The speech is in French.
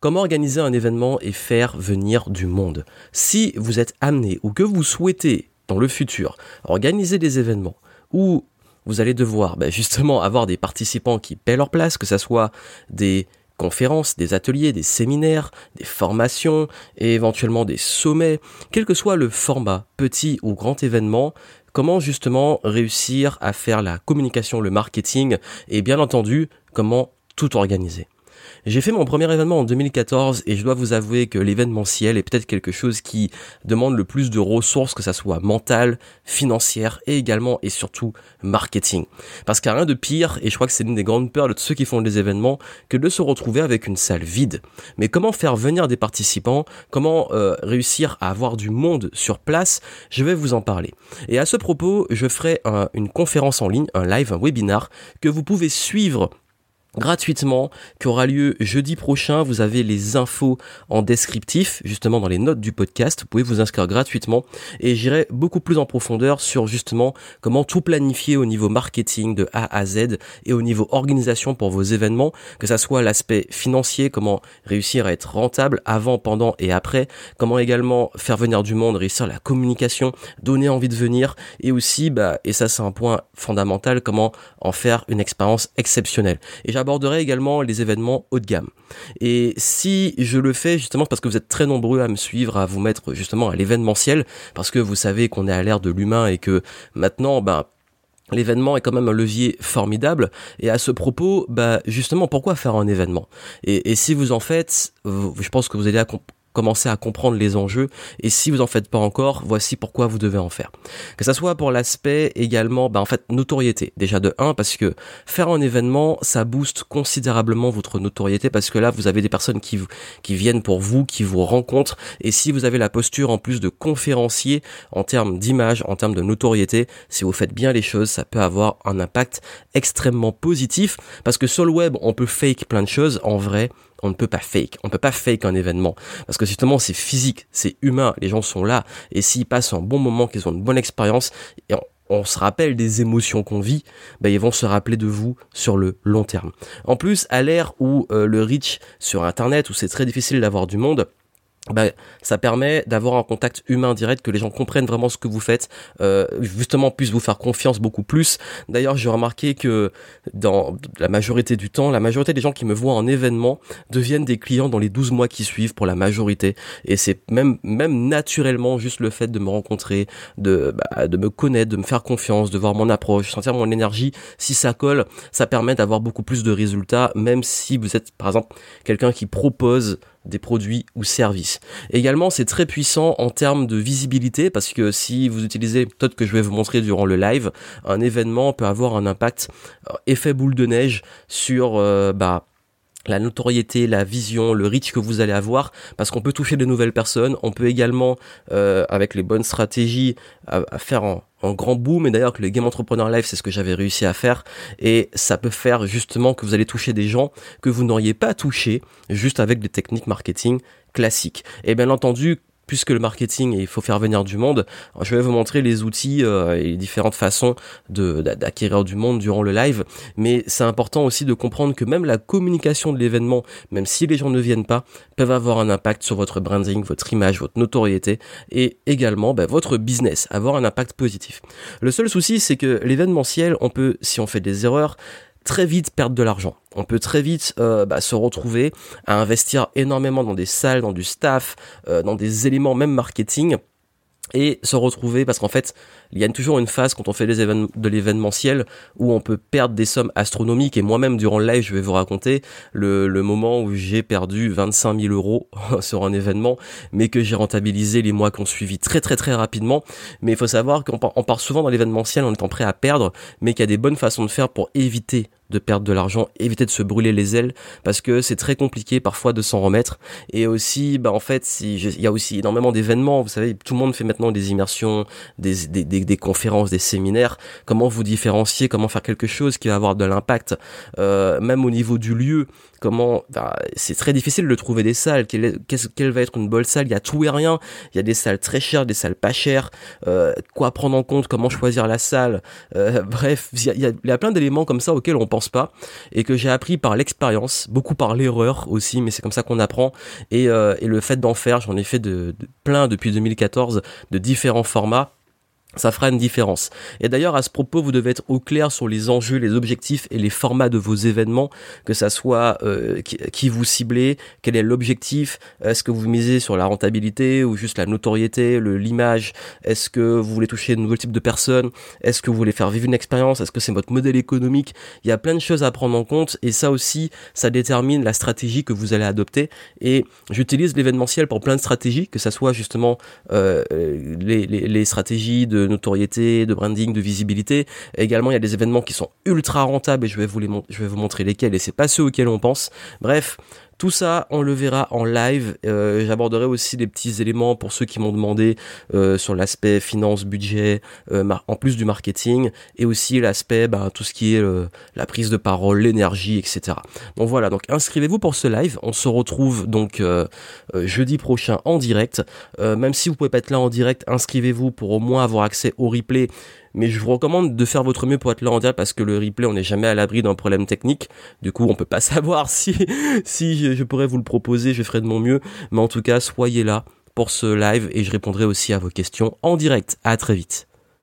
Comment organiser un événement et faire venir du monde? Si vous êtes amené ou que vous souhaitez dans le futur organiser des événements où vous allez devoir ben, justement avoir des participants qui paient leur place, que ce soit des conférences, des ateliers, des séminaires, des formations et éventuellement des sommets, quel que soit le format, petit ou grand événement, comment justement réussir à faire la communication, le marketing et bien entendu comment tout organiser? J'ai fait mon premier événement en 2014 et je dois vous avouer que l'événementiel est peut-être quelque chose qui demande le plus de ressources, que ça soit mentale, financière et également et surtout marketing. Parce qu'il n'y a rien de pire, et je crois que c'est l'une des grandes peurs de ceux qui font des événements, que de se retrouver avec une salle vide. Mais comment faire venir des participants, comment euh, réussir à avoir du monde sur place, je vais vous en parler. Et à ce propos, je ferai une conférence en ligne, un live, un webinar que vous pouvez suivre gratuitement qui aura lieu jeudi prochain. Vous avez les infos en descriptif, justement dans les notes du podcast. Vous pouvez vous inscrire gratuitement et j'irai beaucoup plus en profondeur sur justement comment tout planifier au niveau marketing de A à Z et au niveau organisation pour vos événements, que ça soit l'aspect financier, comment réussir à être rentable avant, pendant et après, comment également faire venir du monde, réussir la communication, donner envie de venir et aussi, bah, et ça c'est un point fondamental, comment en faire une expérience exceptionnelle. Et j'aborderai également les événements haut de gamme. Et si je le fais justement parce que vous êtes très nombreux à me suivre, à vous mettre justement à l'événementiel, parce que vous savez qu'on est à l'ère de l'humain et que maintenant, ben, L'événement est quand même un levier formidable et à ce propos, bah justement, pourquoi faire un événement? Et, et, si vous en faites, je pense que vous allez commencer à comprendre les enjeux et si vous en faites pas encore, voici pourquoi vous devez en faire. Que ça soit pour l'aspect également, bah en fait notoriété. Déjà de 1 parce que faire un événement, ça booste considérablement votre notoriété parce que là vous avez des personnes qui qui viennent pour vous, qui vous rencontrent et si vous avez la posture en plus de conférencier en termes d'image, en termes de notoriété, si vous faites bien les choses, ça peut avoir un impact extrêmement positif parce que sur le web, on peut fake plein de choses en vrai, on ne peut pas fake. On ne peut pas fake un événement. Parce que justement, c'est physique, c'est humain. Les gens sont là. Et s'ils passent un bon moment, qu'ils ont une bonne expérience, et on, se rappelle des émotions qu'on vit, ben ils vont se rappeler de vous sur le long terme. En plus, à l'ère où euh, le reach sur Internet, où c'est très difficile d'avoir du monde, bah, ça permet d'avoir un contact humain direct, que les gens comprennent vraiment ce que vous faites, euh, justement puissent vous faire confiance beaucoup plus. D'ailleurs, j'ai remarqué que dans la majorité du temps, la majorité des gens qui me voient en événement deviennent des clients dans les 12 mois qui suivent pour la majorité. Et c'est même même naturellement juste le fait de me rencontrer, de bah, de me connaître, de me faire confiance, de voir mon approche, sentir mon énergie. Si ça colle, ça permet d'avoir beaucoup plus de résultats, même si vous êtes par exemple quelqu'un qui propose des produits ou services. Également, c'est très puissant en termes de visibilité parce que si vous utilisez peut-être que je vais vous montrer durant le live, un événement peut avoir un impact euh, effet boule de neige sur euh, bah la notoriété, la vision, le reach que vous allez avoir, parce qu'on peut toucher de nouvelles personnes, on peut également, euh, avec les bonnes stratégies, faire un, grand boom, et d'ailleurs que le Game Entrepreneur Live, c'est ce que j'avais réussi à faire, et ça peut faire justement que vous allez toucher des gens que vous n'auriez pas touché juste avec des techniques marketing classiques. Et bien entendu, puisque le marketing il faut faire venir du monde, je vais vous montrer les outils euh, et les différentes façons d'acquérir du monde durant le live. Mais c'est important aussi de comprendre que même la communication de l'événement, même si les gens ne viennent pas, peuvent avoir un impact sur votre branding, votre image, votre notoriété et également bah, votre business, avoir un impact positif. Le seul souci, c'est que l'événementiel, on peut, si on fait des erreurs, très vite perdre de l'argent. On peut très vite euh, bah, se retrouver à investir énormément dans des salles, dans du staff, euh, dans des éléments même marketing et se retrouver parce qu'en fait il y a toujours une phase quand on fait événements de l'événementiel où on peut perdre des sommes astronomiques et moi-même durant le live je vais vous raconter le, le moment où j'ai perdu 25 000 euros sur un événement mais que j'ai rentabilisé les mois qui ont suivi très très très rapidement mais il faut savoir qu'on part souvent dans l'événementiel en étant prêt à perdre mais qu'il y a des bonnes façons de faire pour éviter de perdre de l'argent, éviter de se brûler les ailes parce que c'est très compliqué parfois de s'en remettre. Et aussi bah en fait il y a aussi énormément d'événements. Vous savez tout le monde fait maintenant des immersions des, des, des, conférences des séminaires. Comment vous différencier? Comment faire quelque chose qui va avoir de l'impact euh, même au niveau du lieu? Comment bah, c'est très difficile de trouver des salles. Quelle, quelle va être une bonne salle? Il y a tout et rien. Il y a des salles très chères des salles pas chères. Euh, quoi prendre en compte? Comment choisir la salle? Euh, bref il y a, y a plein d'éléments comme ça auxquels on pense pas, et que j'ai appris par l'expérience, beaucoup par l'erreur aussi, mais c'est comme ça qu'on apprend, et, euh, le fait d'en faire, j'en ai fait de plein depuis 2014, de différents formats, ça fera une différence. Et d'ailleurs, à ce propos, vous devez être au clair sur les enjeux, les objectifs et les formats de vos événements, que ça soit euh, qui, vous ciblez, quel est l'objectif, est-ce que vous misez sur la rentabilité ou juste la notoriété, l'image, est-ce que vous voulez toucher de nouveaux types de personnes, est-ce que vous voulez faire vivre une expérience, est-ce que c'est votre modèle économique, il y a plein de choses à prendre en compte et ça aussi, ça détermine la stratégie que vous allez adopter et j'utilise l'événementiel pour plein de stratégies, que ça soit justement euh, les, les, les stratégies de notoriété, de branding, de visibilité. également, il y a des événements qui sont ultra rentables et je vais vous les je vais vous montrer lesquels et c'est pas ceux auxquels on pense. Bref, tout ça, on le verra en live. Euh, j'aborderai aussi des petits éléments pour ceux qui m'ont demandé euh, sur l'aspect finance, budget, euh, en plus du marketing, et aussi l'aspect, bah, tout ce qui est la prise de parole, l'énergie, etc. Donc voilà, donc inscrivez-vous pour ce live. On se retrouve donc jeudi prochain en direct. même si vous pouvez pas être là en direct, inscrivez-vous pour au moins avoir accès au replay mais je vous recommande de faire votre mieux pour être là en direct parce que le replay on n'est jamais à l'abri d'un problème technique. Du coup on peut pas savoir si si je pourrais vous le proposer je ferai de mon mieux. Mais en tout cas soyez là pour ce live et je répondrai aussi à vos questions en direct. À très vite